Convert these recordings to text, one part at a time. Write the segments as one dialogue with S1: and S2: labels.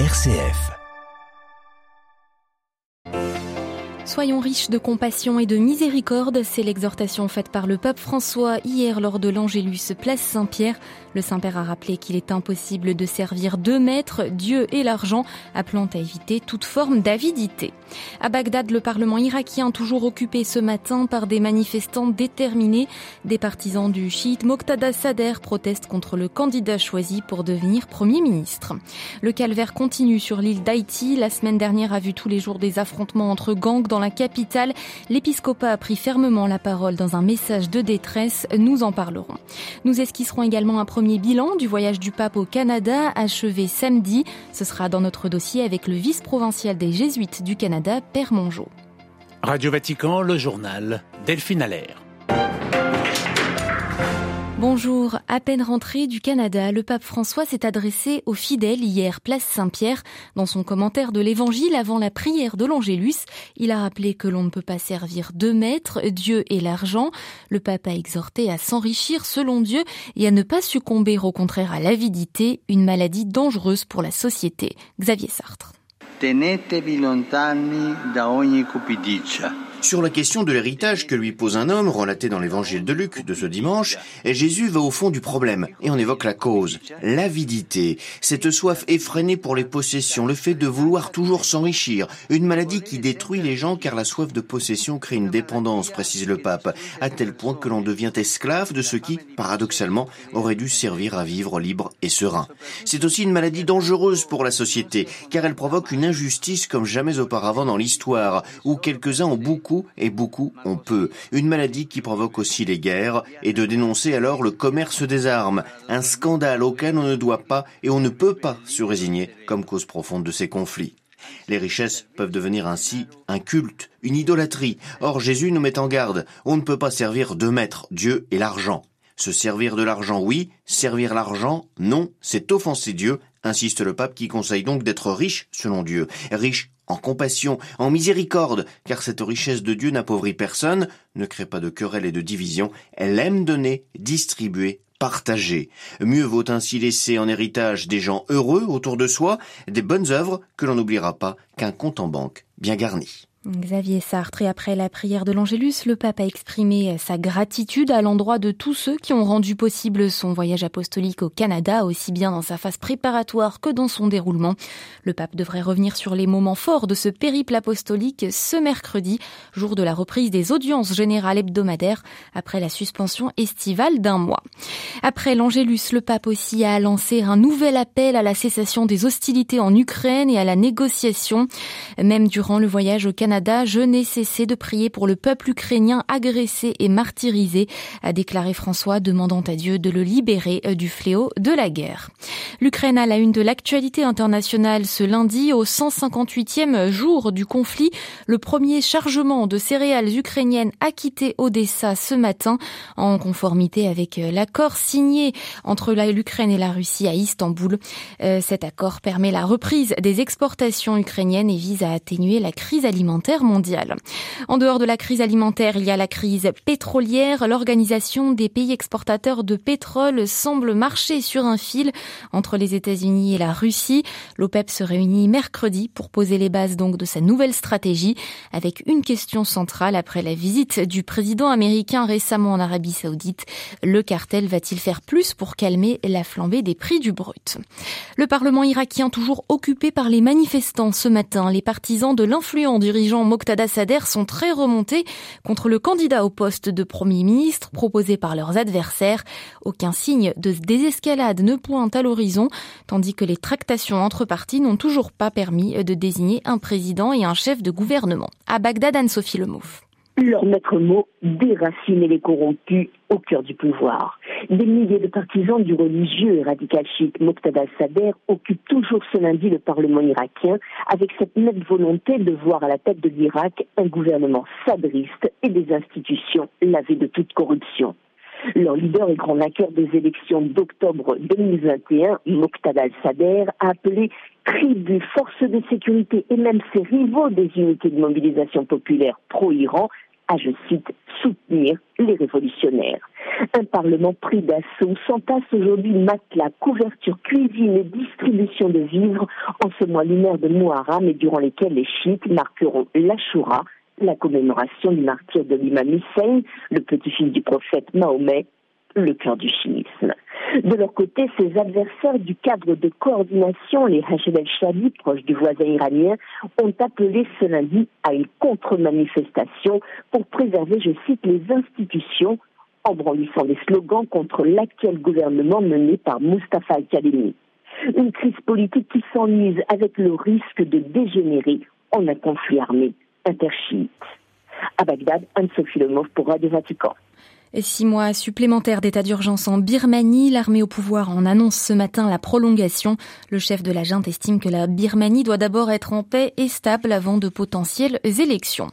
S1: RCF.
S2: Soyons riches de compassion et de miséricorde, c'est l'exhortation faite par le pape François hier lors de l'Angélus Place Saint-Pierre. Le Saint-Père a rappelé qu'il est impossible de servir deux maîtres, Dieu et l'argent, appelant à éviter toute forme d'avidité. À Bagdad, le Parlement irakien toujours occupé ce matin par des manifestants déterminés. Des partisans du chiite Moqtada Sader protestent contre le candidat choisi pour devenir Premier ministre. Le calvaire continue sur l'île d'Haïti. La semaine dernière a vu tous les jours des affrontements entre gangs dans la capitale. L'épiscopat a pris fermement la parole dans un message de détresse. Nous en parlerons. Nous esquisserons également un premier premier bilan du voyage du pape au Canada achevé samedi. Ce sera dans notre dossier avec le vice-provincial des Jésuites du Canada, Père Mongeau.
S3: Radio Vatican, le journal Delphine Allaire.
S2: Bonjour. À peine rentré du Canada, le pape François s'est adressé aux fidèles hier, place Saint-Pierre. Dans son commentaire de l'évangile avant la prière de l'Angélus, il a rappelé que l'on ne peut pas servir deux maîtres, Dieu et l'argent. Le pape a exhorté à s'enrichir selon Dieu et à ne pas succomber au contraire à l'avidité, une maladie dangereuse pour la société. Xavier Sartre.
S4: Tenetevi lontani da ogni cupidigia
S5: sur la question de l'héritage que lui pose un homme, relaté dans l'évangile de Luc de ce dimanche, Jésus va au fond du problème et on évoque la cause, l'avidité, cette soif effrénée pour les possessions, le fait de vouloir toujours s'enrichir, une maladie qui détruit les gens car la soif de possession crée une dépendance, précise le pape, à tel point que l'on devient esclave de ce qui, paradoxalement, aurait dû servir à vivre libre et serein. C'est aussi une maladie dangereuse pour la société, car elle provoque une injustice comme jamais auparavant dans l'histoire, où quelques-uns ont beaucoup et beaucoup on peut. Une maladie qui provoque aussi les guerres et de dénoncer alors le commerce des armes, un scandale auquel on ne doit pas et on ne peut pas se résigner comme cause profonde de ces conflits. Les richesses peuvent devenir ainsi un culte, une idolâtrie. Or Jésus nous met en garde, on ne peut pas servir deux maîtres, Dieu et l'argent. Se servir de l'argent, oui, servir l'argent, non, c'est offenser Dieu, insiste le pape qui conseille donc d'être riche selon Dieu, riche en compassion, en miséricorde, car cette richesse de Dieu n'appauvrit personne, ne crée pas de querelles et de divisions, elle aime donner, distribuer, partager. Mieux vaut ainsi laisser en héritage des gens heureux autour de soi, des bonnes œuvres que l'on n'oubliera pas qu'un compte en banque bien garni.
S2: Xavier Sartre, et après la prière de l'Angélus, le pape a exprimé sa gratitude à l'endroit de tous ceux qui ont rendu possible son voyage apostolique au Canada, aussi bien dans sa phase préparatoire que dans son déroulement. Le pape devrait revenir sur les moments forts de ce périple apostolique ce mercredi, jour de la reprise des audiences générales hebdomadaires après la suspension estivale d'un mois. Après l'Angélus, le pape aussi a lancé un nouvel appel à la cessation des hostilités en Ukraine et à la négociation. Même durant le voyage au Canada, je n'ai cessé de prier pour le peuple ukrainien agressé et martyrisé, a déclaré François, demandant à Dieu de le libérer euh, du fléau de la guerre. L'Ukraine a la une de l'actualité internationale ce lundi, au 158e jour du conflit. Le premier chargement de céréales ukrainiennes a quitté Odessa ce matin, en conformité avec euh, l'accord signé entre l'Ukraine et la Russie à Istanbul. Euh, cet accord permet la reprise des exportations ukrainiennes et vise à atténuer la crise alimentaire mondiale. En dehors de la crise alimentaire, il y a la crise pétrolière. L'organisation des pays exportateurs de pétrole semble marcher sur un fil entre les États-Unis et la Russie. L'OPEP se réunit mercredi pour poser les bases donc de sa nouvelle stratégie avec une question centrale après la visite du président américain récemment en Arabie Saoudite. Le cartel va-t-il faire plus pour calmer la flambée des prix du brut? Le Parlement irakien toujours occupé par les manifestants ce matin. Les partisans de l'influent dirigeant Moqtada Sader sont très remontés contre le candidat au poste de Premier ministre proposé par leurs adversaires. Aucun signe de désescalade ne pointe à l'horizon, tandis que les tractations entre partis n'ont toujours pas permis de désigner un président et un chef de gouvernement. À Bagdad, Anne-Sophie Lemouf.
S6: Leur maître mot, déraciner les corrompus au cœur du pouvoir. Des milliers de partisans du religieux et radical chiite Moqtada Sader occupent toujours ce lundi le Parlement irakien avec cette nette volonté de voir à la tête de l'Irak un gouvernement sadriste et des institutions lavées de toute corruption. Leur leader et grand vainqueur des élections d'octobre 2021, Moqtada al-Sader, a appelé tribus, forces de sécurité et même ses rivaux des unités de mobilisation populaire pro-Iran à, je cite, soutenir les révolutionnaires. Un Parlement pris d'assaut s'entasse aujourd'hui matelas, couverture, cuisine et distribution de vivres en ce mois lunaire de Muharram et durant lesquels les chiites marqueront l'Ashura, la commémoration du martyr de l'imam Hussein, le petit-fils du prophète Mahomet, le cœur du chiisme. De leur côté, ses adversaires du cadre de coordination, les Hached el-Shadi, proches du voisin iranien, ont appelé ce lundi à une contre-manifestation pour préserver, je cite, les institutions en brandissant des slogans contre l'actuel gouvernement mené par Mustafa al-Kadhimi. Une crise politique qui s'enlise avec le risque de dégénérer en un conflit armé interchiite. À Bagdad, Anne-Sophie Lemov pour Radio Vatican.
S2: Six mois supplémentaires d'état d'urgence en Birmanie. L'armée au pouvoir en annonce ce matin la prolongation. Le chef de la junte estime que la Birmanie doit d'abord être en paix et stable avant de potentielles élections.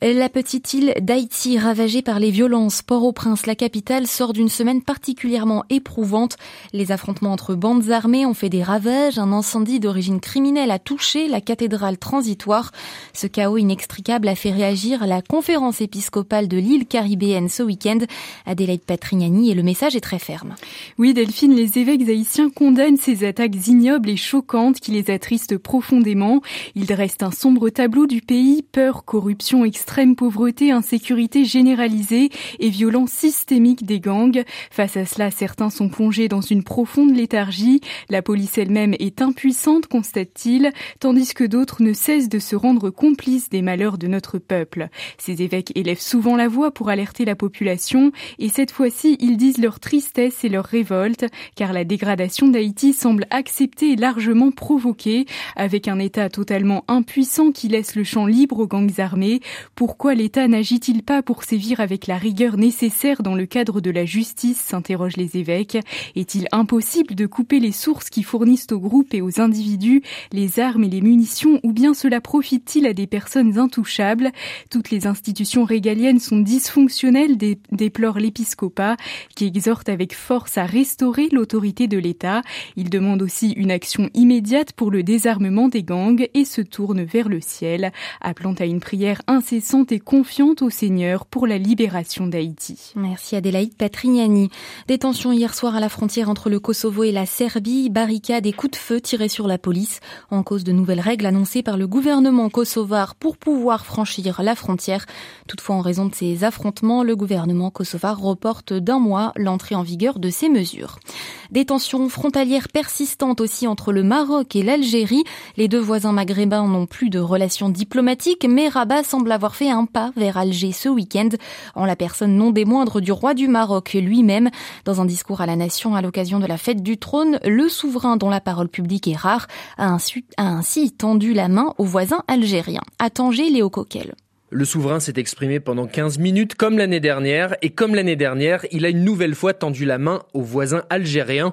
S2: La petite île d'Haïti, ravagée par les violences, Port-au-Prince, la capitale, sort d'une semaine particulièrement éprouvante. Les affrontements entre bandes armées ont fait des ravages. Un incendie d'origine criminelle a touché la cathédrale transitoire. Ce chaos inextricable a fait réagir la conférence épiscopale de l'île caribéenne ce week-end. Adélaïde Patrignani et le message est très ferme.
S1: Oui, Delphine, les évêques haïtiens condamnent ces attaques ignobles et choquantes qui les attristent profondément. Ils dressent un sombre tableau du pays, peur, corruption, extrême pauvreté, insécurité généralisée et violence systémique des gangs. Face à cela, certains sont plongés dans une profonde léthargie. La police elle-même est impuissante, constate-t-il, tandis que d'autres ne cessent de se rendre complices des malheurs de notre peuple. Ces évêques élèvent souvent la voix pour alerter la et cette fois-ci, ils disent leur tristesse et leur révolte, car la dégradation d'Haïti semble acceptée et largement provoquée, avec un État totalement impuissant qui laisse le champ libre aux gangs armés. Pourquoi l'État n'agit-il pas pour sévir avec la rigueur nécessaire dans le cadre de la justice s'interrogent les évêques. Est-il impossible de couper les sources qui fournissent aux groupes et aux individus les armes et les munitions, ou bien cela profite-t-il à des personnes intouchables? Toutes les institutions régaliennes sont dysfonctionnelles, déplore l'épiscopat qui exhorte avec force à restaurer l'autorité de l'État. Il demande aussi une action immédiate pour le désarmement des gangs et se tourne vers le ciel, appelant à une prière incessante et confiante au Seigneur pour la libération d'Haïti.
S2: Merci Adélaïde Patrignani. Détention hier soir à la frontière entre le Kosovo et la Serbie, barricade et coups de feu tirés sur la police en cause de nouvelles règles annoncées par le gouvernement kosovar pour pouvoir franchir la frontière. Toutefois, en raison de ces affrontements, le gouvernement kosovar reporte d'un mois l'entrée en vigueur de ces mesures. Des tensions frontalières persistantes aussi entre le Maroc et l'Algérie. Les deux voisins maghrébins n'ont plus de relations diplomatiques, mais Rabat semble avoir fait un pas vers Alger ce week-end, en la personne non des moindres du roi du Maroc lui-même. Dans un discours à la nation à l'occasion de la fête du trône, le souverain dont la parole publique est rare a ainsi, tendu la main aux voisins algériens. À Tanger, Léo Coquel.
S7: Le souverain s'est exprimé pendant 15 minutes comme l'année dernière et comme l'année dernière, il a une nouvelle fois tendu la main aux voisins algériens.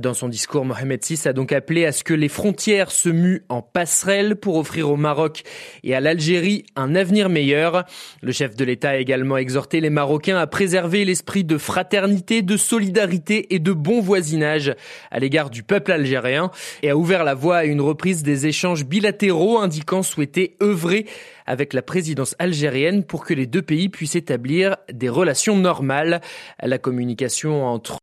S7: Dans son discours, Mohamed VI a donc appelé à ce que les frontières se muent en passerelles pour offrir au Maroc et à l'Algérie un avenir meilleur. Le chef de l'État a également exhorté les Marocains à préserver l'esprit de fraternité, de solidarité et de bon voisinage à l'égard du peuple algérien et a ouvert la voie à une reprise des échanges bilatéraux indiquant souhaiter œuvrer avec la présidence algérienne pour que les deux pays puissent établir des relations normales. La communication entre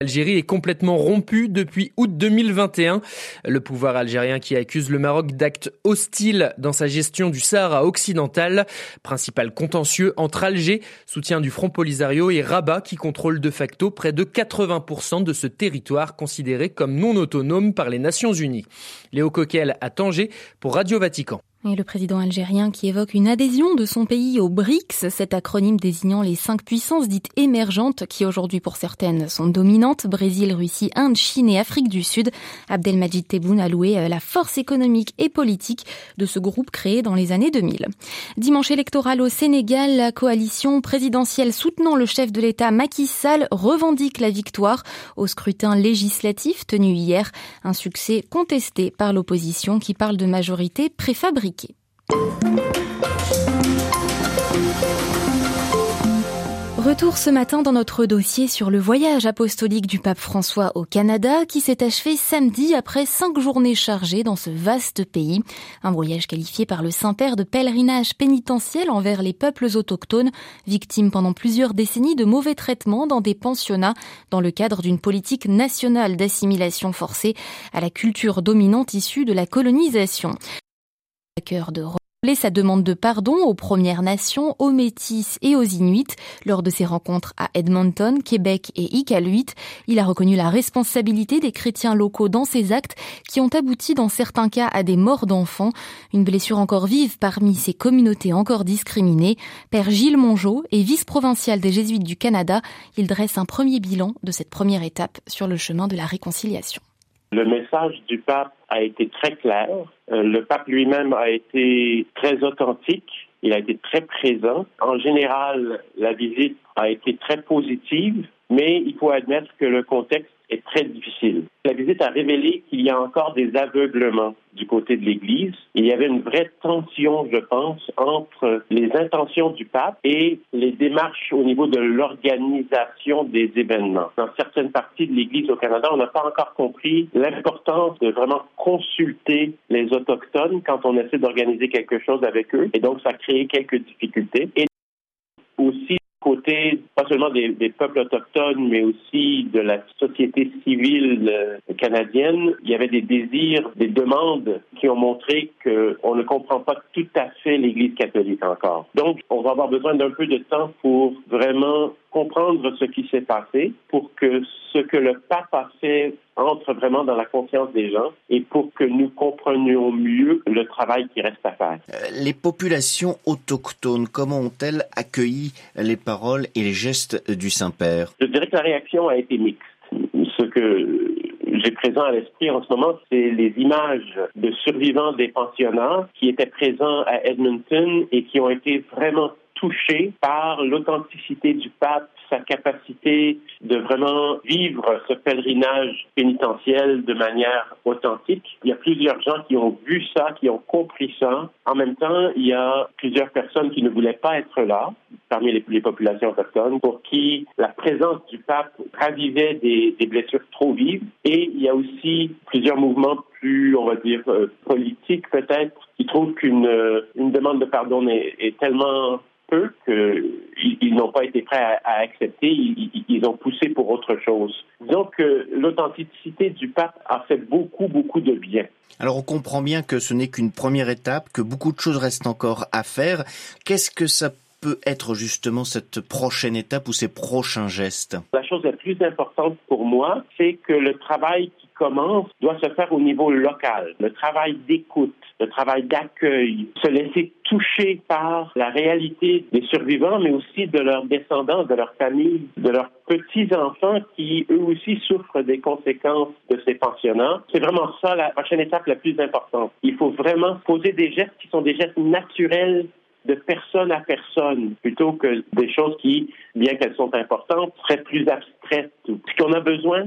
S7: L'Algérie est complètement rompue depuis août 2021. Le pouvoir algérien qui accuse le Maroc d'actes hostiles dans sa gestion du Sahara occidental, principal contentieux entre Alger, soutien du Front Polisario, et Rabat qui contrôle de facto près de 80% de ce territoire considéré comme non autonome par les Nations Unies. Léo Coquel à Tanger pour Radio Vatican.
S2: Et le président algérien qui évoque une adhésion de son pays au BRICS, cet acronyme désignant les cinq puissances dites émergentes qui aujourd'hui pour certaines sont dominantes, Brésil, Russie, Inde, Chine et Afrique du Sud. Abdelmajid Tebboune a loué euh, la force économique et politique de ce groupe créé dans les années 2000. Dimanche électoral au Sénégal, la coalition présidentielle soutenant le chef de l'État Macky Sall revendique la victoire au scrutin législatif tenu hier, un succès contesté par l'opposition qui parle de majorité préfabriquée. Retour ce matin dans notre dossier sur le voyage apostolique du pape François au Canada qui s'est achevé samedi après cinq journées chargées dans ce vaste pays. Un voyage qualifié par le Saint-Père de pèlerinage pénitentiel envers les peuples autochtones, victimes pendant plusieurs décennies de mauvais traitements dans des pensionnats dans le cadre d'une politique nationale d'assimilation forcée à la culture dominante issue de la colonisation. Cœur de sa demande de pardon aux Premières Nations, aux Métis et aux Inuits lors de ses rencontres à Edmonton, Québec et Iqaluit. Il a reconnu la responsabilité des chrétiens locaux dans ces actes qui ont abouti dans certains cas à des morts d'enfants, une blessure encore vive parmi ces communautés encore discriminées. Père Gilles Mongeau est vice-provincial des Jésuites du Canada. Il dresse un premier bilan de cette première étape sur le chemin de la réconciliation.
S8: Le message du pape a été très clair. Euh, le pape lui-même a été très authentique. Il a été très présent. En général, la visite a été très positive, mais il faut admettre que le contexte est très difficile. La visite a révélé qu'il y a encore des aveuglements du côté de l'Église. Il y avait une vraie tension, je pense, entre les intentions du pape et les démarches au niveau de l'organisation des événements. Dans certaines parties de l'Église au Canada, on n'a pas encore compris l'importance de vraiment consulter les autochtones quand on essaie d'organiser quelque chose avec eux. Et donc, ça a créé quelques difficultés. Et aussi côté pas seulement des, peuples autochtones, mais aussi de la société civile euh, canadienne, il y avait des désirs, des demandes qui ont montré qu'on ne comprend pas tout à fait l'Église catholique encore. Donc, on va avoir besoin d'un peu de temps pour vraiment comprendre ce qui s'est passé, pour que ce que le pape a fait entre vraiment dans la conscience des gens et pour que nous comprenions mieux le travail qui reste à faire.
S5: Euh, les populations autochtones, comment ont-elles accueilli les paroles et les gestes du Saint-Père?
S8: Je dirais que la réaction a été mixte. Ce que j'ai présent à l'esprit en ce moment, c'est les images de survivants des pensionnats qui étaient présents à Edmonton et qui ont été vraiment touchés par l'authenticité du pape, sa capacité de vraiment vivre ce pèlerinage pénitentiel de manière authentique. Il y a plusieurs gens qui ont vu ça, qui ont compris ça. En même temps, il y a plusieurs personnes qui ne voulaient pas être là, parmi les, populations autochtones, pour qui la présence du pape ravivait des, blessures trop vives. Et il y a aussi plusieurs mouvements plus, on va dire, euh, politiques peut-être, qui trouvent qu'une euh, demande de pardon est tellement peu qu'ils n'ont pas été prêts à, accepter. Ils, ont poussé pour autre chose. Donc, l'authenticité du pape a fait beaucoup, beaucoup de bien.
S5: Alors, on comprend bien que ce n'est qu'une première étape, que beaucoup de choses restent encore à faire. Qu'est-ce que ça peut être justement cette prochaine étape ou ces prochains gestes?
S8: La chose la plus importante pour moi, c'est que le travail qui commence doit se faire au niveau local. Le travail d'écoute, le travail d'accueil, se laisser toucher par la réalité des survivants, mais aussi de leurs descendants, de leurs familles, de leurs petits-enfants qui, eux aussi, souffrent des conséquences de ces pensionnats. C'est vraiment ça la prochaine étape la plus importante. Il faut vraiment poser des gestes qui sont des gestes naturels de personne à personne, plutôt que des choses qui, bien qu'elles sont importantes, seraient plus abstraites. Ce qu'on a besoin,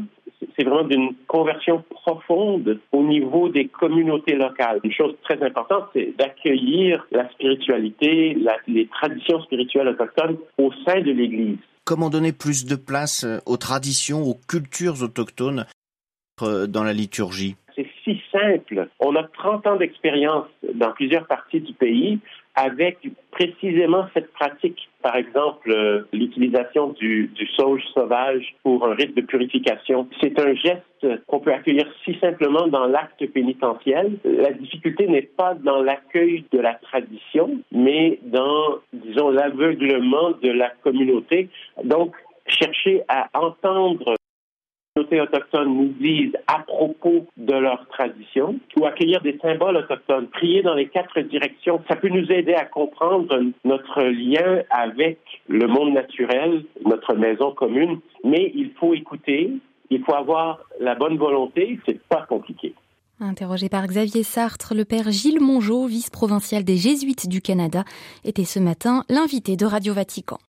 S8: c'est vraiment d'une conversion profonde au niveau des communautés locales. Une chose très importante, c'est d'accueillir la spiritualité, les traditions spirituelles autochtones au sein de l'Église.
S5: Comment donner plus de place euh, aux traditions, aux cultures autochtones euh, dans la liturgie?
S8: C'est si simple. On a 30 ans d'expérience dans plusieurs parties du pays avec précisément cette pratique. Par exemple, euh, l'utilisation du, du sauge sauvage pour un rite de purification. C'est un geste qu'on peut accueillir si simplement dans l'acte pénitentiel. La difficulté n'est pas dans l'accueil de la tradition, mais dans, disons, l'aveuglement de la communauté. Donc, chercher à entendre communautés autochtones nous disent à propos de leur tradition ou accueillir des symboles autochtones, prier dans les quatre directions, ça peut nous aider à comprendre notre lien avec le monde naturel, notre maison commune, mais il faut écouter, il faut avoir la bonne volonté, c'est pas compliqué.
S2: Interrogé par Xavier Sartre, le père Gilles Mongeau, vice-provincial des Jésuites du Canada, était ce matin l'invité de Radio Vatican.